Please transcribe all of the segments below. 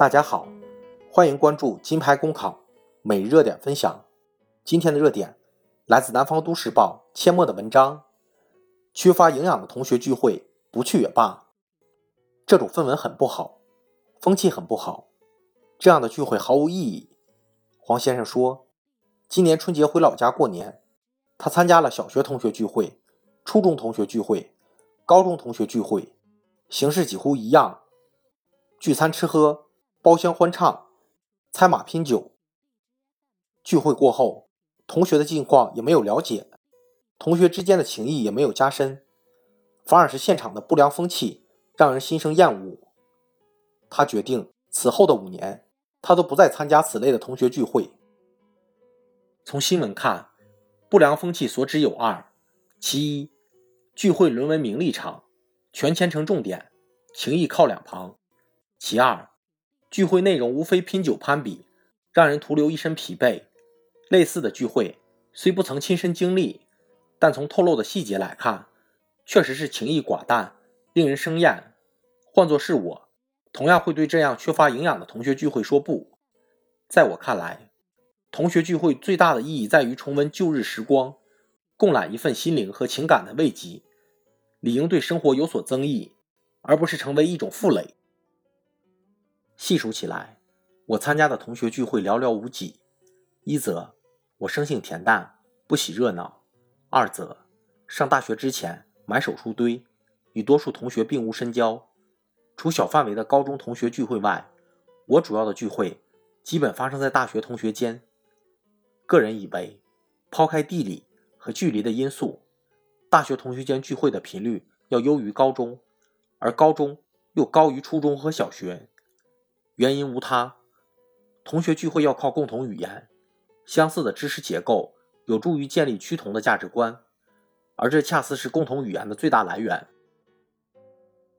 大家好，欢迎关注金牌公考每日热点分享。今天的热点来自南方都市报阡陌的文章：缺乏营养的同学聚会不去也罢。这种氛围很不好，风气很不好，这样的聚会毫无意义。黄先生说，今年春节回老家过年，他参加了小学同学聚会、初中同学聚会、高中同学聚会，形式几乎一样，聚餐吃喝。包厢欢唱，猜马拼酒。聚会过后，同学的近况也没有了解，同学之间的情谊也没有加深，反而是现场的不良风气让人心生厌恶。他决定此后的五年，他都不再参加此类的同学聚会。从新闻看，不良风气所指有二：其一，聚会沦为名利场，全牵成重点，情谊靠两旁；其二。聚会内容无非拼酒攀比，让人徒留一身疲惫。类似的聚会虽不曾亲身经历，但从透露的细节来看，确实是情谊寡淡，令人生厌。换作是我，同样会对这样缺乏营养的同学聚会说不。在我看来，同学聚会最大的意义在于重温旧日时光，共揽一份心灵和情感的慰藉，理应对生活有所增益，而不是成为一种负累。细数起来，我参加的同学聚会寥寥无几。一则我生性恬淡，不喜热闹；二则上大学之前买手书堆，与多数同学并无深交。除小范围的高中同学聚会外，我主要的聚会基本发生在大学同学间。个人以为，抛开地理和距离的因素，大学同学间聚会的频率要优于高中，而高中又高于初中和小学。原因无他，同学聚会要靠共同语言，相似的知识结构有助于建立趋同的价值观，而这恰似是共同语言的最大来源。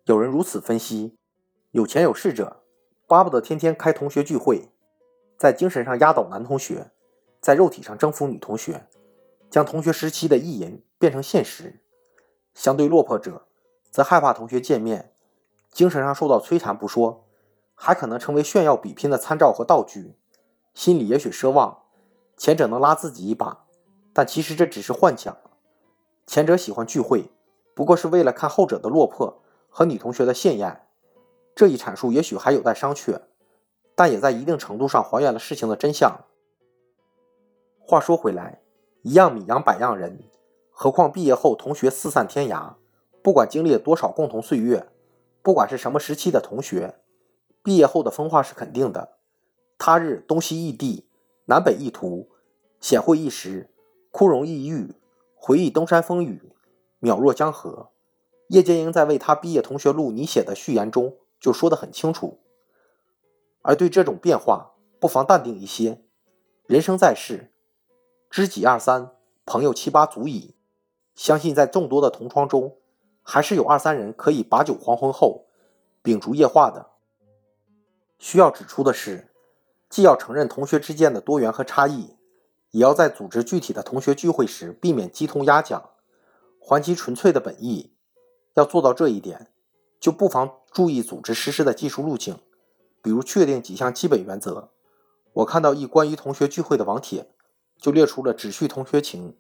有人如此分析：有钱有势者巴不得天天开同学聚会，在精神上压倒男同学，在肉体上征服女同学，将同学时期的意淫变成现实；相对落魄者，则害怕同学见面，精神上受到摧残不说。还可能成为炫耀比拼的参照和道具，心里也许奢望前者能拉自己一把，但其实这只是幻想。前者喜欢聚会，不过是为了看后者的落魄和女同学的艳艳。这一阐述也许还有待商榷，但也在一定程度上还原了事情的真相。话说回来，一样米养百样人，何况毕业后同学四散天涯，不管经历了多少共同岁月，不管是什么时期的同学。毕业后的风化是肯定的，他日东西异地，南北异途，显会一时，枯荣异域，回忆东山风雨，渺若江河。叶剑英在为他毕业同学录拟写的序言中就说得很清楚。而对这种变化，不妨淡定一些。人生在世，知己二三，朋友七八足矣。相信在众多的同窗中，还是有二三人可以把酒黄昏后，秉烛夜话的。需要指出的是，既要承认同学之间的多元和差异，也要在组织具体的同学聚会时避免鸡同鸭讲，还其纯粹的本意。要做到这一点，就不妨注意组织实施的技术路径，比如确定几项基本原则。我看到一关于同学聚会的网帖，就列出了只叙同学情、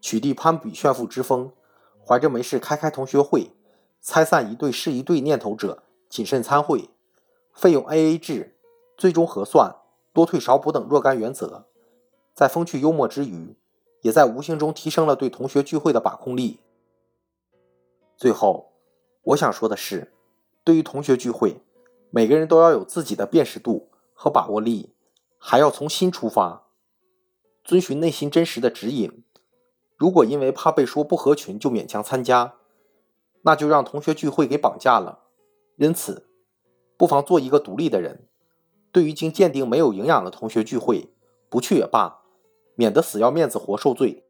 取缔攀比炫富之风、怀着没事开开同学会、拆散一对是一对念头者谨慎参会。费用 A A 制，最终核算，多退少补等若干原则，在风趣幽默之余，也在无形中提升了对同学聚会的把控力。最后，我想说的是，对于同学聚会，每个人都要有自己的辨识度和把握力，还要从心出发，遵循内心真实的指引。如果因为怕被说不合群就勉强参加，那就让同学聚会给绑架了。因此。不妨做一个独立的人。对于经鉴定没有营养的同学聚会，不去也罢，免得死要面子活受罪。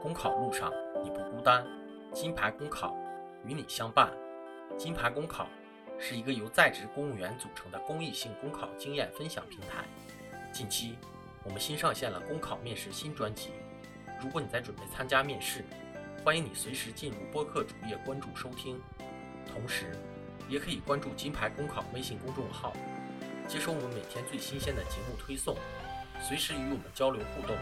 公考路上你不孤单，金牌公考与你相伴。金牌公考是一个由在职公务员组成的公益性公考经验分享平台。近期我们新上线了公考面试新专辑。如果你在准备参加面试，欢迎你随时进入播客主页关注收听，同时也可以关注金牌公考微信公众号，接收我们每天最新鲜的节目推送，随时与我们交流互动。